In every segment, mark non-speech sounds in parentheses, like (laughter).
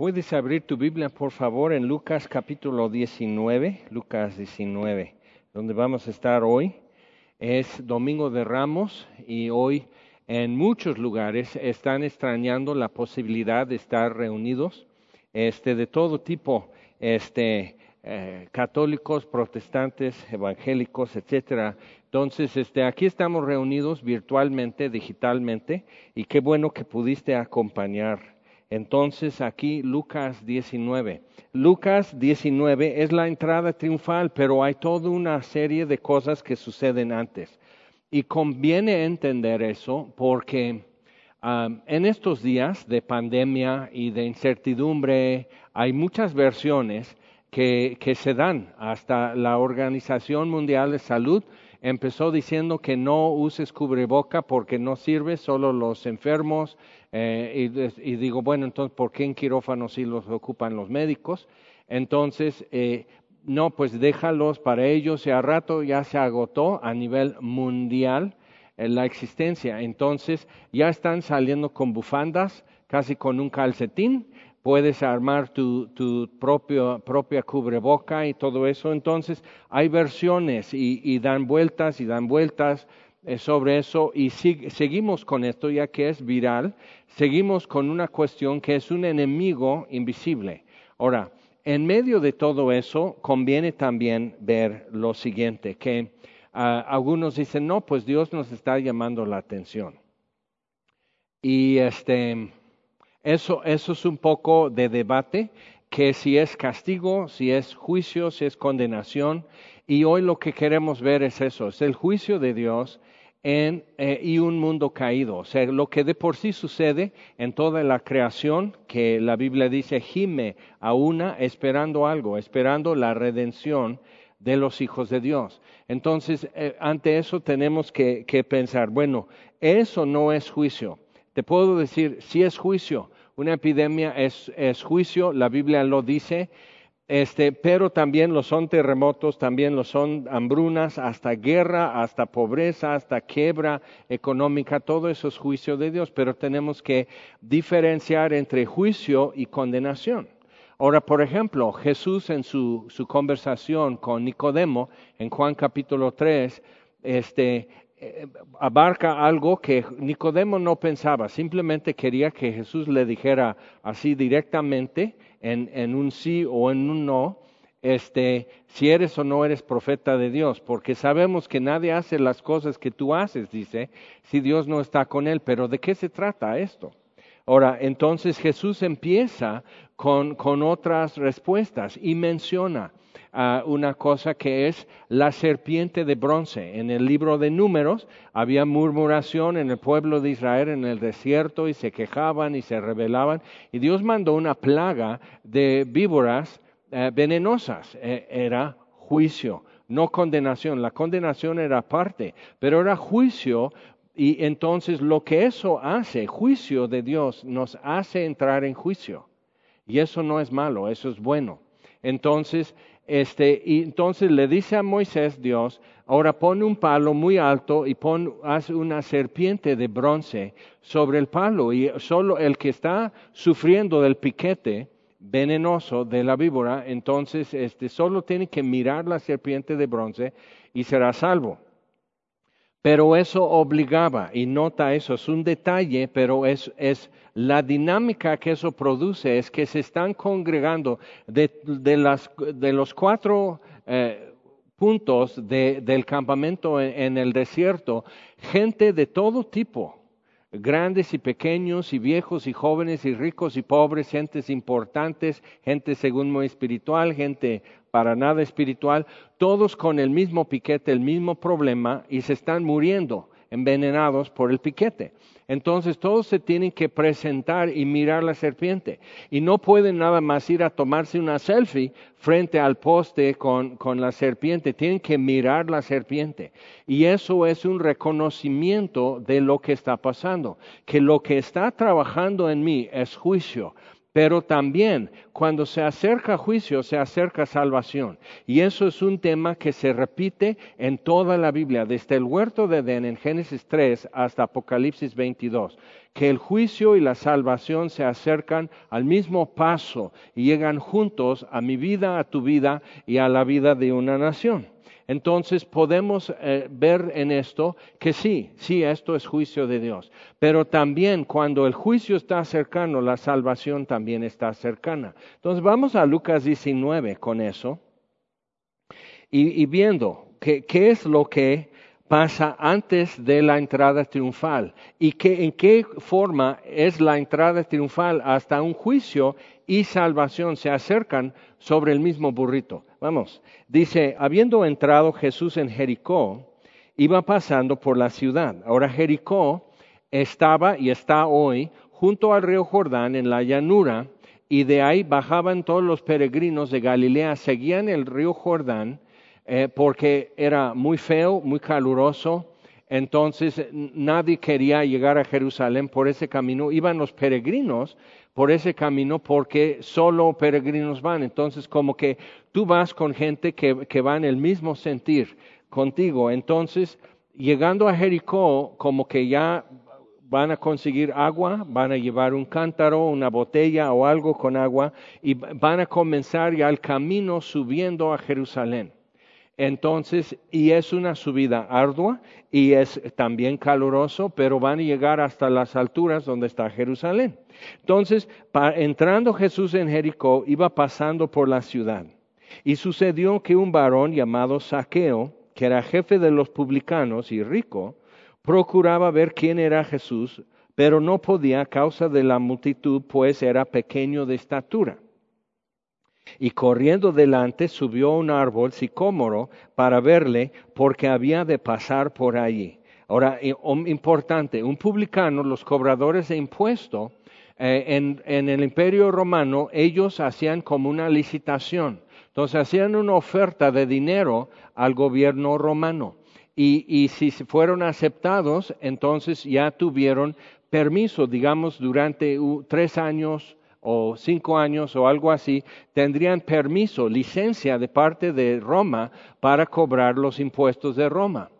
Puedes abrir tu Biblia, por favor, en Lucas capítulo 19, Lucas 19, donde vamos a estar hoy. Es Domingo de Ramos y hoy en muchos lugares están extrañando la posibilidad de estar reunidos, este, de todo tipo, este, eh, católicos, protestantes, evangélicos, etcétera. Entonces, este, aquí estamos reunidos virtualmente, digitalmente, y qué bueno que pudiste acompañar entonces aquí Lucas 19. Lucas 19 es la entrada triunfal, pero hay toda una serie de cosas que suceden antes. Y conviene entender eso porque en estos días de pandemia y de incertidumbre hay muchas versiones que, que se dan. Hasta la Organización Mundial de Salud empezó diciendo que no uses cubreboca porque no sirve, solo los enfermos eh, y, digo, bueno, entonces, ¿por qué en quirófano sí los ocupan los médicos? Entonces, eh, no, pues déjalos para ellos y a rato ya se agotó a nivel mundial eh, la existencia. Entonces, ya están saliendo con bufandas, casi con un calcetín, puedes armar tu, tu propio, propia cubreboca y todo eso. Entonces, hay versiones y dan vueltas y dan vueltas eh, sobre eso y seguimos con esto ya que es viral, seguimos con una cuestión que es un enemigo invisible. Ahora, en medio de todo eso, conviene también ver lo siguiente, que ah, algunos dicen, no, pues Dios nos está llamando la atención. Y este, eso, eso es un poco de debate, que si es castigo, si es juicio, si es condenación. Y hoy lo que queremos ver es eso, es el juicio de Dios en, eh, y un mundo caído. O sea, lo que de por sí sucede en toda la creación, que la Biblia dice, gime a una esperando algo, esperando la redención de los hijos de Dios. Entonces, eh, ante eso tenemos que, pensar, bueno, eso no es juicio. Te puedo decir, si es juicio, una epidemia es juicio, la Biblia lo dice, este, pero también lo son terremotos, también lo son hambrunas, hasta guerra, hasta pobreza, hasta quiebra económica, todo eso es juicio de Dios, pero tenemos que diferenciar entre juicio y condenación. Ahora, por ejemplo, Jesús en su, conversación con Nicodemo, en Juan capítulo 3, este, eh, abarca algo que Nicodemo no pensaba, simplemente quería que Jesús le dijera así directamente, en, un sí o en un no, este, si eres o no eres profeta de Dios, porque sabemos que nadie hace las cosas que tú haces, dice, si Dios no está con él. Pero ¿de qué se trata esto? Ahora, entonces Jesús empieza con, con otras respuestas y menciona uh, una cosa que es la serpiente de bronce. En el libro de números había murmuración en el pueblo de Israel en el desierto y se quejaban y se rebelaban y Dios mandó una plaga de víboras uh, venenosas. E, era juicio, no condenación. La condenación era parte, pero era juicio y entonces lo que eso hace, juicio de Dios, nos hace entrar en juicio. Y eso no es malo, eso es bueno. Entonces, este, y entonces le dice a Moisés Dios, ahora pone un palo muy alto y pon, haz una serpiente de bronce sobre el palo y solo el que está sufriendo del piquete venenoso de la víbora, entonces este, solo tiene que mirar la serpiente de bronce y será salvo. Pero eso obligaba, y nota eso, es un detalle, pero es, es la dinámica que eso produce, es que se están congregando de, de, las, de los cuatro eh, puntos de, del campamento en el desierto, gente de todo tipo, grandes y pequeños y viejos y jóvenes y ricos y pobres, gentes importantes, gente según muy espiritual, gente para nada espiritual, todos con el mismo piquete, el mismo problema y se están muriendo envenenados por el piquete. Entonces todos se tienen que presentar y mirar la serpiente. Y no pueden nada más ir a tomarse una selfie frente al poste con, con, la serpiente. Tienen que mirar la serpiente. Y eso es un reconocimiento de lo que está pasando. Que lo que está trabajando en mí es juicio pero también cuando se acerca juicio, se acerca salvación. Y eso es un tema que se repite en toda la Biblia, desde el huerto de Edén en Génesis 3 hasta Apocalipsis 22, que el juicio y la salvación se acercan al mismo paso y llegan juntos a mi vida, a tu vida y a la vida de una nación. Entonces podemos eh, ver en esto que sí, sí, esto es juicio de Dios. Pero también cuando el juicio está cercano, la salvación también está cercana. Entonces vamos a Lucas 19 con eso y, viendo qué es lo que pasa antes de la entrada triunfal y que, en qué forma es la entrada triunfal hasta un juicio y salvación se acercan sobre el mismo burrito. Vamos, dice, habiendo entrado Jesús en Jericó, iba pasando por la ciudad. Ahora Jericó estaba y está hoy junto al río Jordán en la llanura, y de ahí bajaban todos los peregrinos de Galilea, seguían el río Jordán, eh, porque era muy feo, muy caluroso, entonces nadie quería llegar a Jerusalén por ese camino, iban los peregrinos por ese camino porque solo peregrinos van. Entonces, como que tú vas con gente que, que va en el mismo sentir contigo. Entonces, llegando a Jericó, como que ya van a conseguir agua, van a llevar un cántaro, una botella o algo con agua y van a comenzar ya el camino subiendo a Jerusalén. Entonces, y es una subida ardua y es también caluroso, pero van a llegar hasta las alturas donde está Jerusalén. Entonces, entrando Jesús en Jericó, iba pasando por la ciudad. Y sucedió que un varón llamado Saqueo, que era jefe de los publicanos y rico, procuraba ver quién era Jesús, pero no podía a causa de la multitud, pues era pequeño de estatura y corriendo delante subió a un árbol sicómoro para verle porque había de pasar por allí. Ahora, importante, un publicano, los cobradores de impuesto, eh, en, el imperio romano ellos hacían como una licitación. Entonces hacían una oferta de dinero al gobierno romano. Y si fueron aceptados, entonces ya tuvieron permiso, digamos, durante tres años o cinco años o algo así, tendrían permiso, licencia de parte de Roma para cobrar los impuestos de Roma.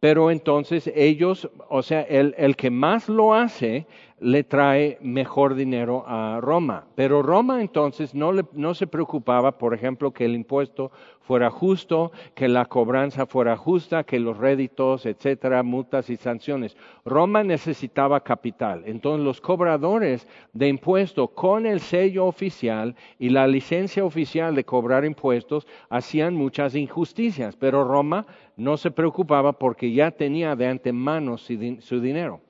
Pero entonces ellos, o sea, el, el que más lo hace, le trae mejor dinero a Roma. Pero Roma entonces no, no se preocupaba, por ejemplo, que el impuesto fuera justo, que la cobranza fuera justa, que los réditos, etcétera, multas y sanciones. Roma necesitaba capital. Entonces los cobradores de impuesto con el sello oficial y la licencia oficial de cobrar impuestos hacían muchas injusticias, pero Roma no se preocupaba porque ya tenía de antemano su dinero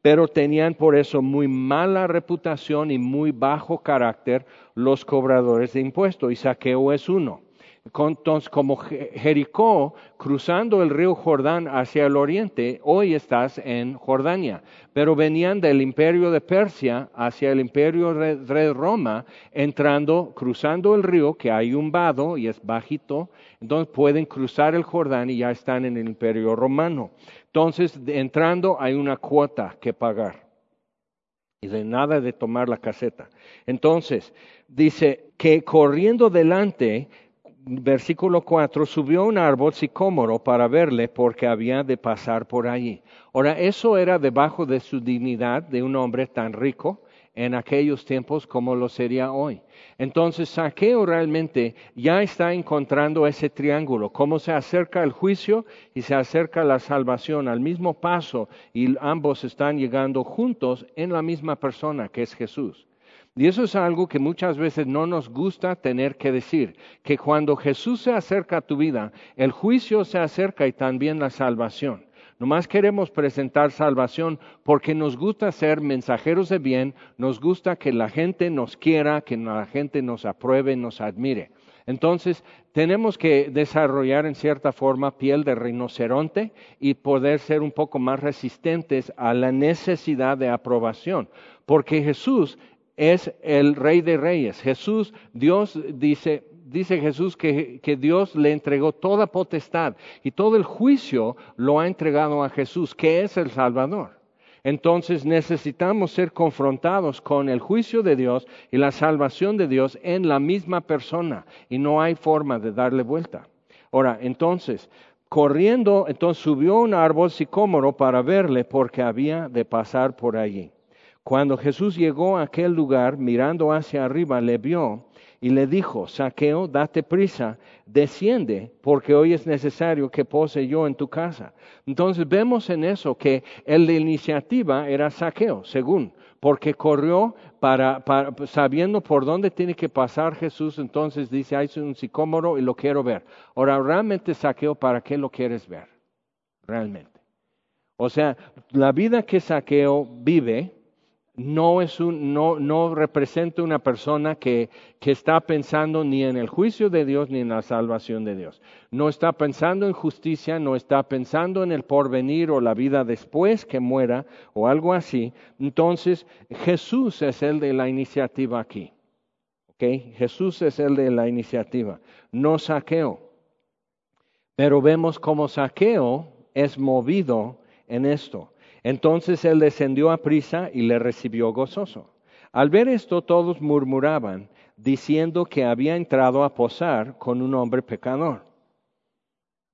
pero tenían por eso muy mala reputación y muy bajo carácter los cobradores de impuestos, y Saqueo es uno. Entonces, como Jericó, cruzando el río Jordán hacia el oriente, hoy estás en Jordania, pero venían del imperio de Persia hacia el imperio de Roma, entrando, cruzando el río, que hay un vado y es bajito, entonces pueden cruzar el Jordán y ya están en el imperio romano. Entonces, entrando hay una cuota que pagar. Y de nada de tomar la caseta. Entonces, dice que corriendo delante, versículo 4, subió un árbol sicómoro para verle porque había de pasar por allí. Ahora, eso era debajo de su dignidad de un hombre tan rico en aquellos tiempos como lo sería hoy. Entonces, Saqueo realmente ya está encontrando ese triángulo, cómo se acerca el juicio y se acerca la salvación al mismo paso y ambos están llegando juntos en la misma persona que es Jesús. Y eso es algo que muchas veces no nos gusta tener que decir, que cuando Jesús se acerca a tu vida, el juicio se acerca y también la salvación. Nomás queremos presentar salvación porque nos gusta ser mensajeros de bien, nos gusta que la gente nos quiera, que la gente nos apruebe, nos admire. Entonces, tenemos que desarrollar en cierta forma piel de rinoceronte y poder ser un poco más resistentes a la necesidad de aprobación, porque Jesús es el rey de reyes. Jesús, Dios dice, dice Jesús que, Dios le entregó toda potestad y todo el juicio lo ha entregado a Jesús, que es el Salvador. Entonces necesitamos ser confrontados con el juicio de Dios y la salvación de Dios en la misma persona y no hay forma de darle vuelta. Ahora, entonces, corriendo, entonces subió un árbol sicómoro para verle porque había de pasar por allí. Cuando Jesús llegó a aquel lugar, mirando hacia arriba, le vio y le dijo, Saqueo, date prisa, desciende, porque hoy es necesario que pose yo en tu casa. Entonces vemos en eso que de iniciativa era Saqueo, según, porque corrió para, sabiendo por dónde tiene que pasar Jesús, entonces dice, hay un sicómoro y lo quiero ver. Ahora, realmente Saqueo, ¿para qué lo quieres ver? Realmente. O sea, la vida que Saqueo vive, no, es un, no, representa una persona que, que, está pensando ni en el juicio de Dios ni en la salvación de Dios. No está pensando en justicia, no está pensando en el porvenir o la vida después que muera o algo así. Entonces, Jesús es el de la iniciativa aquí. ¿Okay? Jesús es el de la iniciativa, no saqueo. Pero vemos cómo saqueo es movido en esto. Entonces él descendió a prisa y le recibió gozoso. Al ver esto todos murmuraban, diciendo que había entrado a posar con un hombre pecador.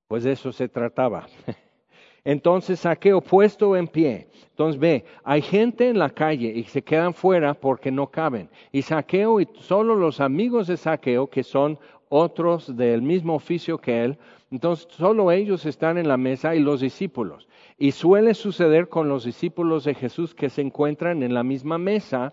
Pues de eso se trataba. (laughs) Entonces Saqueo puesto en pie. Entonces ve, hay gente en la calle y se quedan fuera porque no caben. Y Saqueo y solo los amigos de Saqueo, que son otros del mismo oficio que él, entonces solo ellos están en la mesa y los discípulos. Y suele suceder con los discípulos de Jesús que se encuentran en la misma mesa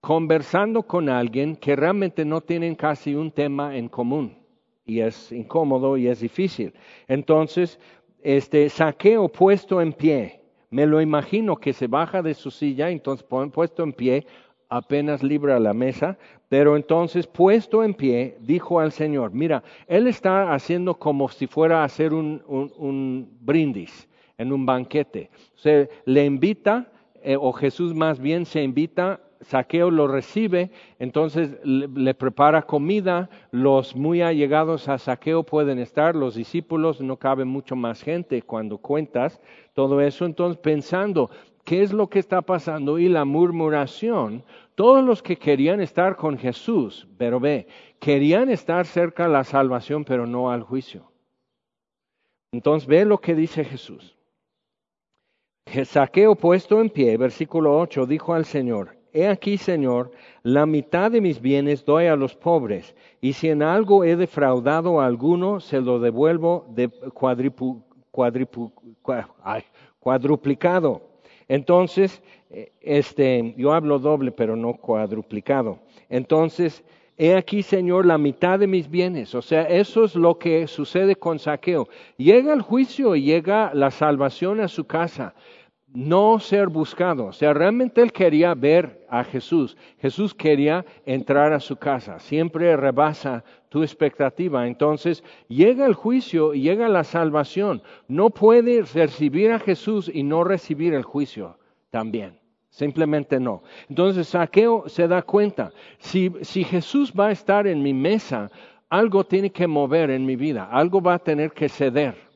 conversando con alguien que realmente no tienen casi un tema en común. Y es incómodo y es difícil. Entonces, este saqueo puesto en pie, me lo imagino que se baja de su silla, entonces puesto en pie, apenas libra la mesa, pero entonces puesto en pie, dijo al Señor, mira, Él está haciendo como si fuera a hacer un, un brindis en un banquete. Se le invita, eh, o Jesús más bien se invita, Saqueo lo recibe, entonces le, prepara comida, los muy allegados a Saqueo pueden estar, los discípulos, no cabe mucho más gente cuando cuentas todo eso, entonces pensando, ¿qué es lo que está pasando? Y la murmuración, todos los que querían estar con Jesús, pero ve, querían estar cerca de la salvación, pero no al juicio. Entonces ve lo que dice Jesús. Saqueo puesto en pie, versículo 8, dijo al Señor, He aquí, Señor, la mitad de mis bienes doy a los pobres, y si en algo he defraudado a alguno, se lo devuelvo de cuadruplicado. Entonces, eh, este, yo hablo doble, pero no cuadruplicado. Entonces, he aquí, Señor, la mitad de mis bienes. O sea, eso es lo que sucede con saqueo. Llega el juicio y llega la salvación a su casa no ser buscado. O sea, realmente él quería ver a Jesús. Jesús quería entrar a su casa. Siempre rebasa tu expectativa. Entonces llega el juicio y llega la salvación. No puede recibir a Jesús y no recibir el juicio también. Simplemente no. Entonces Saqueo se da cuenta, si, si Jesús va a estar en mi mesa, algo tiene que mover en mi vida, algo va a tener que ceder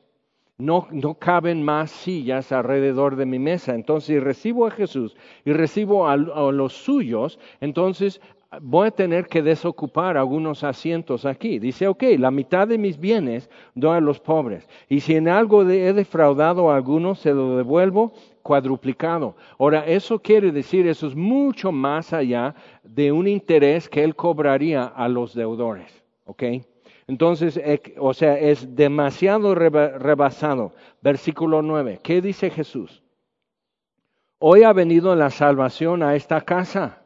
no, no caben más sillas alrededor de mi mesa. Entonces, si recibo a Jesús y recibo a, los suyos, entonces voy a tener que desocupar algunos asientos aquí. Dice, ok, la mitad de mis bienes doy a los pobres. Y si en algo he defraudado a algunos, se lo devuelvo cuadruplicado. Ahora, eso quiere decir, eso es mucho más allá de un interés que él cobraría a los deudores. ¿Ok? Entonces, o sea, es demasiado rebasado. Versículo 9. ¿Qué dice Jesús? Hoy ha venido la salvación a esta casa,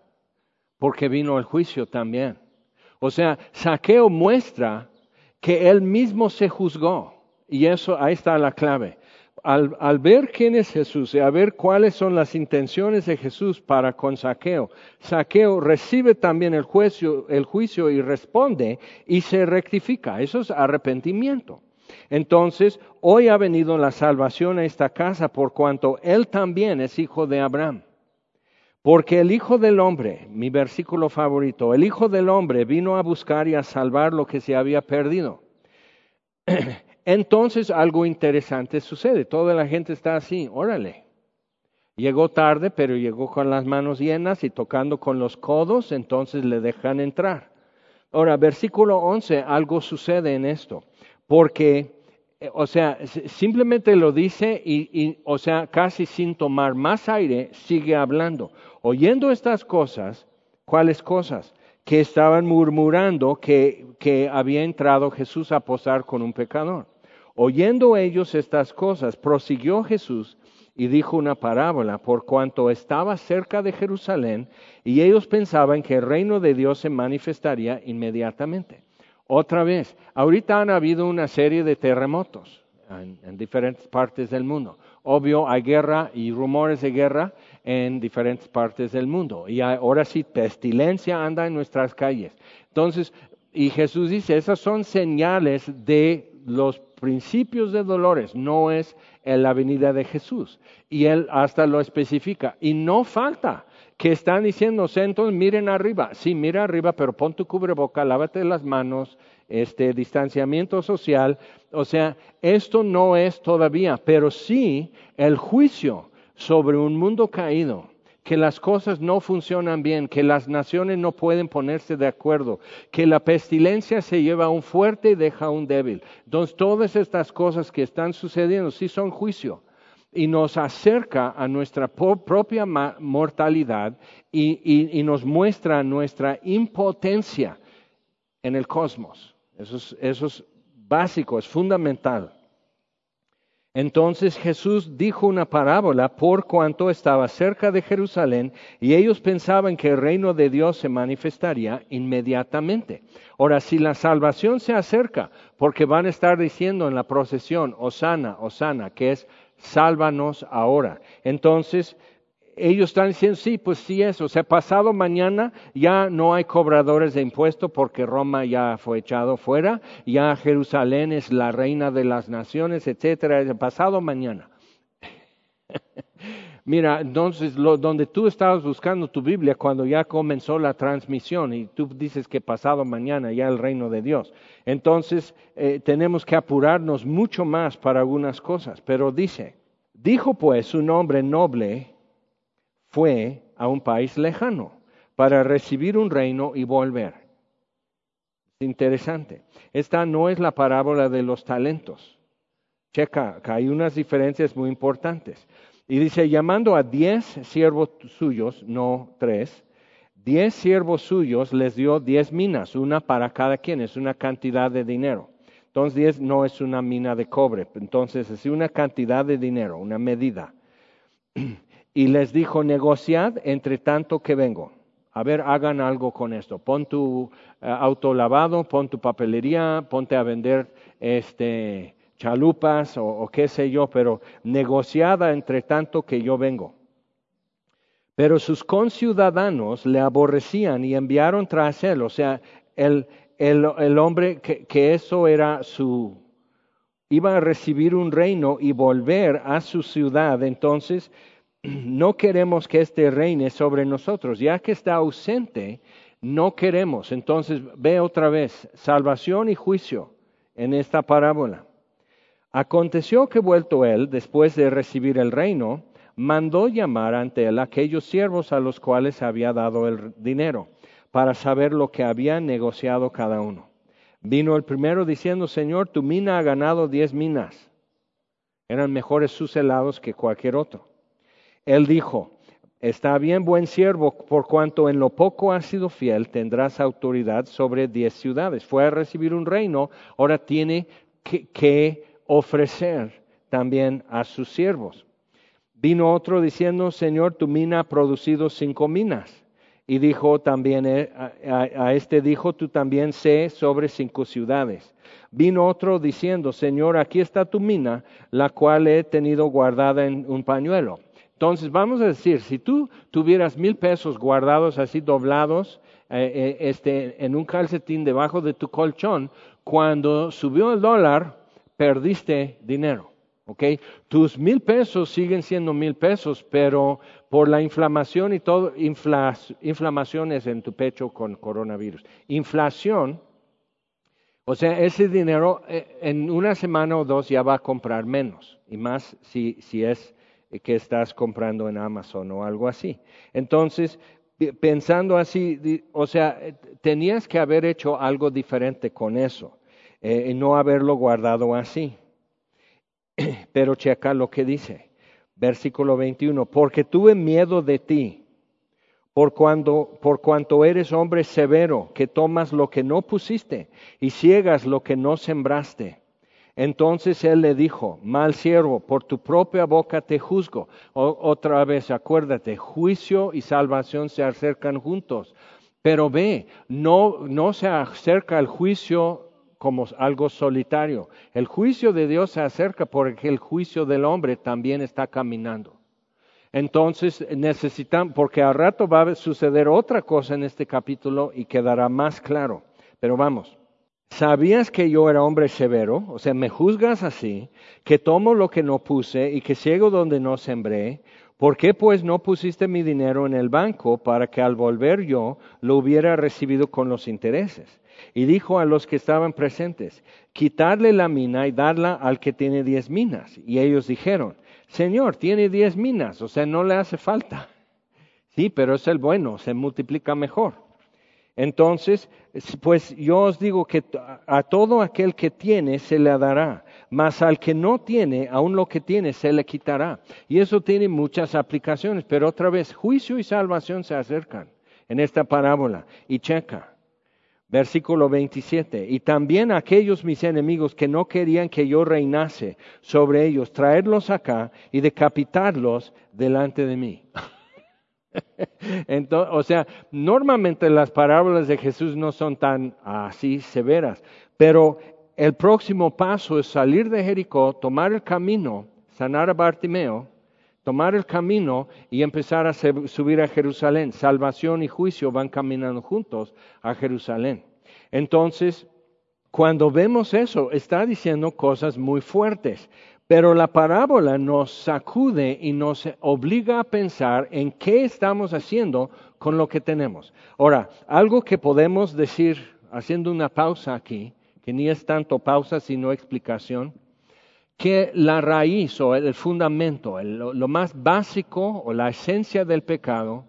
porque vino el juicio también. O sea, Saqueo muestra que él mismo se juzgó. Y eso, ahí está la clave al, ver quién es Jesús y a ver cuáles son las intenciones de Jesús para con Saqueo, Saqueo recibe también el juicio, el juicio y responde y se rectifica. Eso es arrepentimiento. Entonces, hoy ha venido la salvación a esta casa por cuanto él también es hijo de Abraham. Porque el Hijo del Hombre, mi versículo favorito, el Hijo del Hombre vino a buscar y a salvar lo que se había perdido. (clears throat) Entonces algo interesante sucede. Toda la gente está así, órale. Llegó tarde, pero llegó con las manos llenas y tocando con los codos, entonces le dejan entrar. Ahora, versículo 11, algo sucede en esto, porque, eh, o sea, simplemente lo dice y, o sea, casi sin tomar más aire, sigue hablando. Oyendo estas cosas, ¿cuáles cosas? Que estaban murmurando que, había entrado Jesús a posar con un pecador. Oyendo ellos estas cosas, prosiguió Jesús y dijo una parábola por cuanto estaba cerca de Jerusalén y ellos pensaban que el reino de Dios se manifestaría inmediatamente. Otra vez, ahorita han habido una serie de terremotos en, diferentes partes del mundo. Obvio, hay guerra y rumores de guerra en diferentes partes del mundo. Y ahora sí, pestilencia anda en nuestras calles. Entonces, y Jesús dice, esas son señales de los principios de dolores, no es en la venida de Jesús. Y él hasta lo especifica. Y no falta que están diciendo, entonces miren arriba. Sí, mira arriba, pero pon tu cubreboca, lávate las manos, este distanciamiento social. O sea, esto no es todavía, pero sí el juicio sobre un mundo caído que las cosas no funcionan bien, que las naciones no pueden ponerse de acuerdo, que la pestilencia se lleva a un fuerte y deja a un débil. Entonces, todas estas cosas que están sucediendo sí son juicio y nos acerca a nuestra propia mortalidad y, nos muestra nuestra impotencia en el cosmos. eso es básico, es fundamental. Entonces Jesús dijo una parábola por cuanto estaba cerca de Jerusalén y ellos pensaban que el reino de Dios se manifestaría inmediatamente. Ahora, si la salvación se acerca, porque van a estar diciendo en la procesión, Osana, Osana, que es sálvanos ahora. Entonces, ellos están diciendo, sí, pues sí es, o sea, pasado mañana ya no hay cobradores de impuestos porque Roma ya fue echado fuera, ya Jerusalén es la reina de las naciones, etcétera, pasado mañana. (laughs) Mira, entonces, lo, donde tú estabas buscando tu Biblia cuando ya comenzó la transmisión y tú dices que pasado mañana ya el reino de Dios, entonces eh, tenemos que apurarnos mucho más para algunas cosas. Pero dice, dijo pues un hombre noble, fue a un país lejano para recibir un reino y volver. Interesante. Esta no es la parábola de los talentos. Checa, que hay unas diferencias muy importantes. Y dice, llamando a diez siervos suyos, no tres, diez siervos suyos les dio diez minas, una para cada quien, es una cantidad de dinero. Entonces diez no es una mina de cobre, entonces es una cantidad de dinero, una medida. (clears throat) y les dijo, negociad entre tanto que vengo. A ver, hagan algo con esto. Pon tu eh, auto lavado, pon tu papelería, ponte a vender este, chalupas o, qué sé yo, pero negociada entre tanto que yo vengo. Pero sus conciudadanos le aborrecían y enviaron tras él. O sea, el, el, hombre que, eso era su... iba a recibir un reino y volver a su ciudad. Entonces no queremos que este reine sobre nosotros, ya que está ausente, no queremos. Entonces ve otra vez, salvación y juicio en esta parábola. Aconteció que vuelto él, después de recibir el reino, mandó llamar ante él aquellos siervos a los cuales había dado el dinero, para saber lo que había negociado cada uno. Vino el primero diciendo, Señor, tu mina ha ganado diez minas. Eran mejores sus helados que cualquier otro. Él dijo, está bien buen siervo, por cuanto en lo poco has sido fiel, tendrás autoridad sobre diez ciudades. Fue a recibir un reino, ahora tiene que, ofrecer también a sus siervos. Vino otro diciendo, Señor, tu mina ha producido cinco minas. Y dijo también, eh, a, este dijo, tú también sé sobre cinco ciudades. Vino otro diciendo, Señor, aquí está tu mina, la cual he tenido guardada en un pañuelo. Entonces, vamos a decir, si tú tuvieras mil pesos guardados así doblados eh, eh, este, en un calcetín debajo de tu colchón, cuando subió el dólar, perdiste dinero. ¿ok? Tus mil pesos siguen siendo mil pesos, pero por la inflamación y todo, inflamaciones en tu pecho con coronavirus. Inflación, o sea, ese dinero eh, en una semana o dos ya va a comprar menos, y más si, si es que estás comprando en Amazon o algo así. Entonces, pensando así, o sea, tenías que haber hecho algo diferente con eso eh, y no haberlo guardado así. (clears throat) Pero checa lo que dice, versículo 21, porque tuve miedo de ti, por, cuando, por cuanto eres hombre severo, que tomas lo que no pusiste y ciegas lo que no sembraste. Entonces él le dijo, mal siervo, por tu propia boca te juzgo. otra vez, acuérdate, juicio y salvación se acercan juntos. Pero ve, no, no se acerca el juicio como algo solitario. El juicio de Dios se acerca porque el juicio del hombre también está caminando. Entonces necesitan, porque al rato va a suceder otra cosa en este capítulo y quedará más claro. Pero vamos, ¿sabías que yo era hombre severo? O sea, me juzgas así, que tomo lo que no puse y que ciego donde no sembré. ¿Por qué pues no pusiste mi dinero en el banco para que al volver yo lo hubiera recibido con los intereses? Y dijo a los que estaban presentes, quitarle la mina y darla al que tiene diez minas. Y ellos dijeron, Señor, tiene diez minas, o sea, no le hace falta. Sí, pero es el bueno, se multiplica mejor. Entonces, pues yo os digo que a todo aquel que tiene se le dará, mas al que no tiene, aun lo que tiene se le quitará. Y eso tiene muchas aplicaciones, pero otra vez, juicio y salvación se acercan en esta parábola. Y checa, Versículo 27. Y también aquellos mis enemigos que no querían que yo reinase sobre ellos, traerlos acá y decapitarlos delante de mí. (laughs) (laughs) Entonces, o sea, normalmente las parábolas de Jesús no son tan así severas, pero el próximo paso es salir de Jericó, tomar el camino, sanar a Bartimeo, tomar el camino y empezar a subir a Jerusalén. Salvación y juicio van caminando juntos a Jerusalén. Entonces, cuando vemos eso, está diciendo cosas muy fuertes. Pero la parábola nos sacude y nos obliga a pensar en qué estamos haciendo con lo que tenemos. Ahora, algo que podemos decir, haciendo una pausa aquí, que ni es tanto pausa sino explicación, que la raíz o el fundamento, lo más básico o la esencia del pecado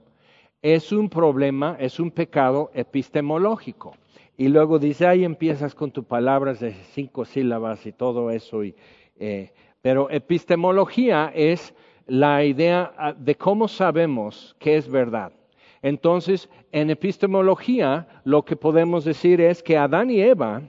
es un problema, es un pecado epistemológico. Y luego dice, ahí empiezas con tus palabras de cinco sílabas y todo eso. Y, eh, pero epistemología es la idea ah, de cómo sabemos qué es verdad. Entonces, en epistemología lo que podemos decir es que Adán y Eva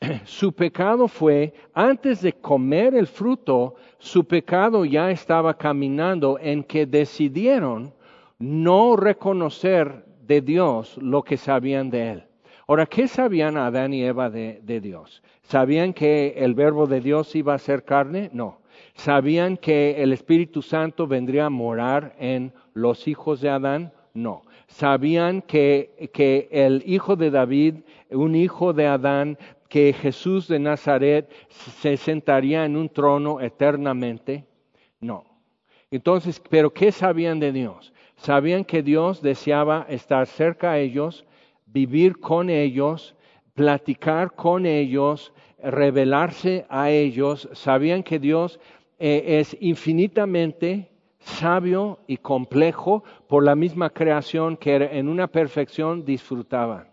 (clears throat) su pecado fue, antes de comer el fruto, su pecado ya estaba caminando en que decidieron no reconocer de Dios lo que sabían de Él. Ahora, ¿qué sabían Adán y Eva de, Dios? ¿Sabían que el verbo de Dios iba a ser carne? No. ¿Sabían que el Espíritu Santo vendría a morar en los hijos de Adán? No. ¿Sabían que, que el hijo de David, un hijo de Adán, que Jesús de Nazaret se sentaría en un trono eternamente? No. Entonces, ¿pero qué sabían de Dios? Sabían que Dios deseaba estar cerca a ellos, vivir con ellos, platicar con ellos, revelarse a ellos. Sabían que Dios eh, es infinitamente sabio y complejo por la misma creación que en una perfección disfrutaban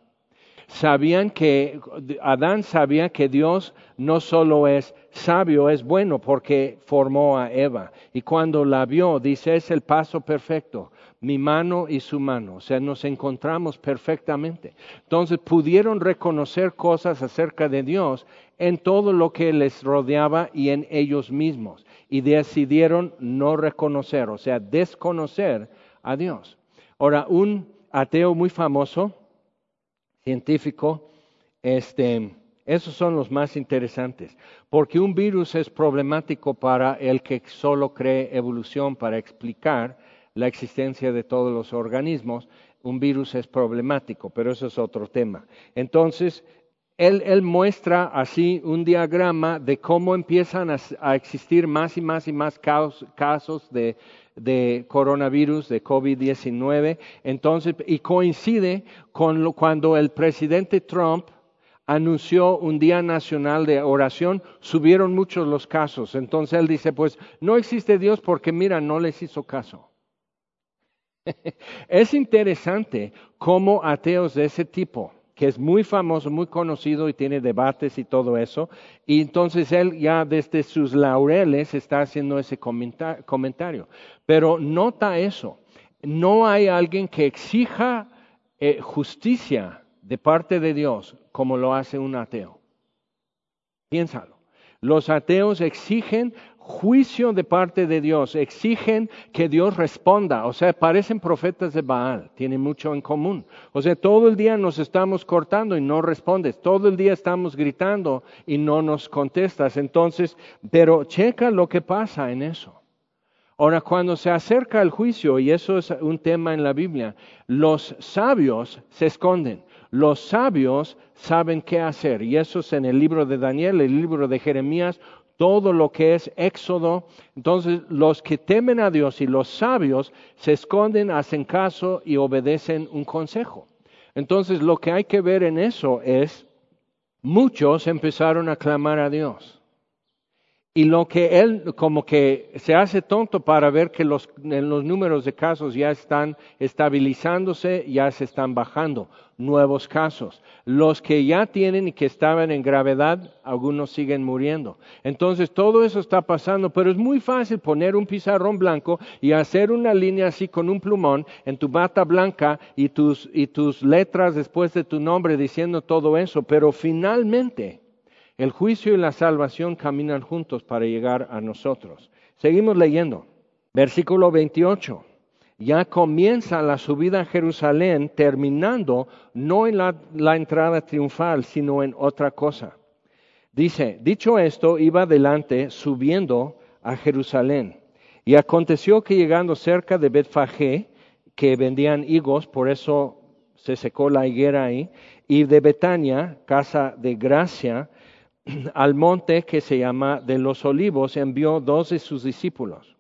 sabían que, Adán sabía que Dios no solo es sabio, es bueno porque formó a Eva. Y cuando la vio, dice, es el paso perfecto, mi mano y su mano. O sea, nos encontramos perfectamente. Entonces pudieron reconocer cosas acerca de Dios en todo lo que les rodeaba y en ellos mismos. Y decidieron no reconocer, o sea, desconocer a Dios. Ahora, un ateo muy famoso, científico, este, esos son los más interesantes, porque un virus es problemático para el que solo cree evolución para explicar la existencia de todos los organismos. Un virus es problemático, pero eso es otro tema. Entonces, él, muestra así un diagrama de cómo empiezan a, existir más y más y más casos de de coronavirus, de COVID-19. Entonces, y coincide con cuando el presidente Trump anunció un día nacional de oración, subieron muchos los casos. Entonces él dice, pues no existe Dios porque mira, no les hizo caso. (laughs) es interesante cómo ateos de ese tipo, que es muy famoso, muy conocido y tiene debates y todo eso, y entonces él ya desde sus laureles está haciendo ese comentario. Pero nota eso, no hay alguien que exija eh, justicia de parte de Dios como lo hace un ateo. Piénsalo. Los ateos exigen juicio de parte de Dios, exigen que Dios responda. O sea, parecen profetas de Baal, tienen mucho en común. O sea, todo el día nos estamos cortando y no respondes. Todo el día estamos gritando y no nos contestas. Entonces, pero checa lo que pasa en eso. Ahora, cuando se acerca el juicio, y eso es un tema en la Biblia, los sabios se esconden. Los sabios saben qué hacer. Y eso es en el libro de Daniel, el libro de Jeremías, todo lo que es éxodo. Entonces, los que temen a Dios y los sabios se esconden, hacen caso y obedecen un consejo. Entonces, lo que hay que ver en eso es, muchos empezaron a clamar a Dios. Y lo que él como que se hace tonto para ver que los, en los números de casos ya están estabilizándose, ya se están bajando nuevos casos. Los que ya tienen y que estaban en gravedad, algunos siguen muriendo. Entonces todo eso está pasando, pero es muy fácil poner un pizarrón blanco y hacer una línea así con un plumón en tu bata blanca y tus, y tus letras después de tu nombre diciendo todo eso, pero finalmente el juicio y la salvación caminan juntos para llegar a nosotros. Seguimos leyendo. Versículo 28. Ya comienza la subida a Jerusalén, terminando no en la, entrada triunfal, sino en otra cosa. Dice, dicho esto, iba adelante subiendo a Jerusalén. Y aconteció que llegando cerca de Betfagé, que vendían higos, por eso se secó la higuera ahí, y de Betania, casa de gracia, (clears throat) al monte que se llama de los olivos, envió dos de sus discípulos,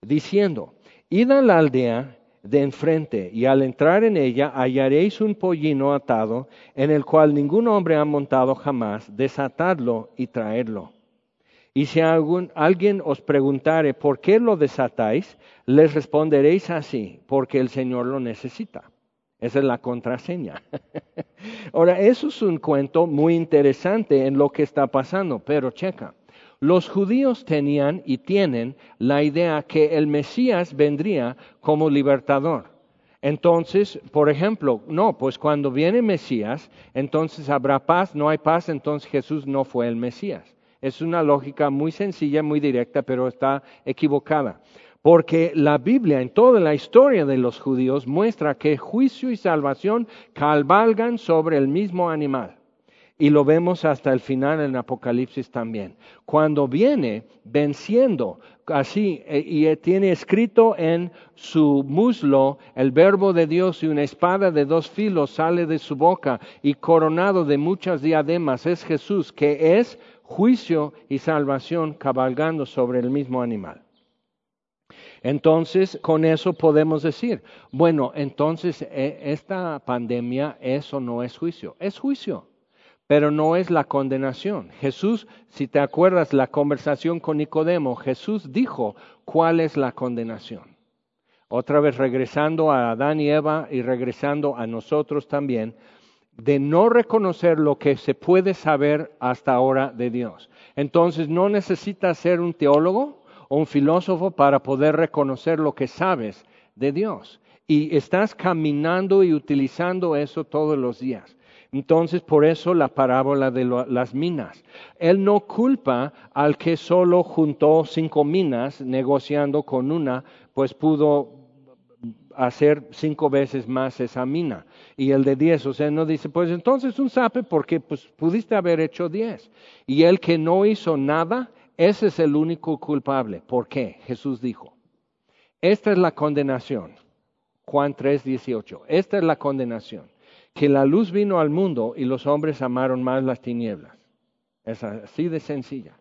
diciendo, id a la aldea de enfrente, y al entrar en ella hallaréis un pollino atado, en el cual ningún hombre ha montado jamás, desatadlo y traedlo. Y si alguien os preguntare por qué lo desatáis, les responderéis así, porque el Señor lo necesita. Esa es la contraseña. (laughs) Ahora, eso es un cuento muy interesante en lo que está pasando, pero checa. Los judíos tenían y tienen la idea que el Mesías vendría como libertador. Entonces, por ejemplo, no, pues cuando viene Mesías, entonces habrá paz, no hay paz, entonces Jesús no fue el Mesías. Es una lógica muy sencilla, muy directa, pero está equivocada. Porque la Biblia en toda la historia de los judíos muestra que juicio y salvación cabalgan sobre el mismo animal. Y lo vemos hasta el final en Apocalipsis también. Cuando viene venciendo así eh, y tiene escrito en su muslo el verbo de Dios y una espada de dos filos sale de su boca y coronado de muchas diademas es Jesús que es juicio y salvación cabalgando sobre el mismo animal. Entonces, con eso podemos decir, bueno, entonces e, esta pandemia, eso no es juicio, es juicio, pero no es la condenación. Jesús, si te acuerdas la conversación con Nicodemo, Jesús dijo cuál es la condenación. Otra vez regresando a Adán y Eva y regresando a nosotros también, de no reconocer lo que se puede saber hasta ahora de Dios. Entonces, no necesitas ser un teólogo, un filósofo para poder reconocer lo que sabes de Dios. Y estás caminando y utilizando eso todos los días. Entonces, por eso la parábola de las minas. Él no culpa al que solo juntó cinco minas negociando con una, pues pudo hacer cinco veces más esa mina. Y el de diez, o sea, no dice, pues entonces un sape porque pues, pudiste haber hecho diez. Y el que no hizo nada, ese es el único culpable. ¿Por qué? Jesús dijo, esta es la condenación. Juan 3, 18. Esta es la condenación. Que la luz vino al mundo y los hombres amaron más las tinieblas. Es así de sencilla.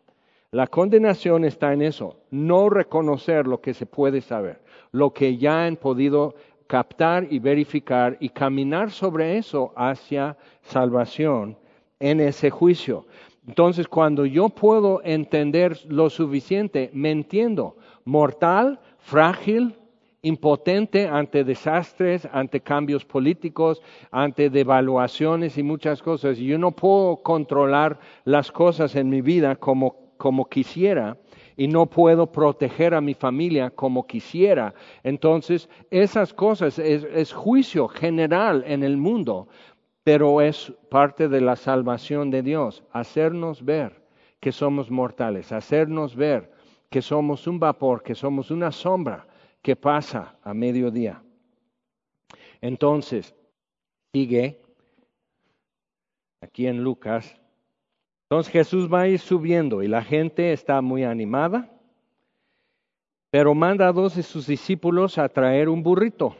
La condenación está en eso, no reconocer lo que se puede saber, lo que ya han podido captar y verificar y caminar sobre eso hacia salvación en ese juicio. Entonces, cuando yo puedo entender lo suficiente, me entiendo mortal, frágil, impotente ante desastres, ante cambios políticos, ante devaluaciones y muchas cosas. Yo no puedo controlar las cosas en mi vida como, como quisiera y no puedo proteger a mi familia como quisiera. Entonces, esas cosas es, es juicio general en el mundo, pero es parte de la salvación de Dios, hacernos ver que somos mortales, hacernos ver que somos un vapor, que somos una sombra que pasa a mediodía. Entonces, sigue aquí en Lucas. Entonces Jesús va a ir subiendo y la gente está muy animada, pero manda a dos de sus discípulos a traer un burrito.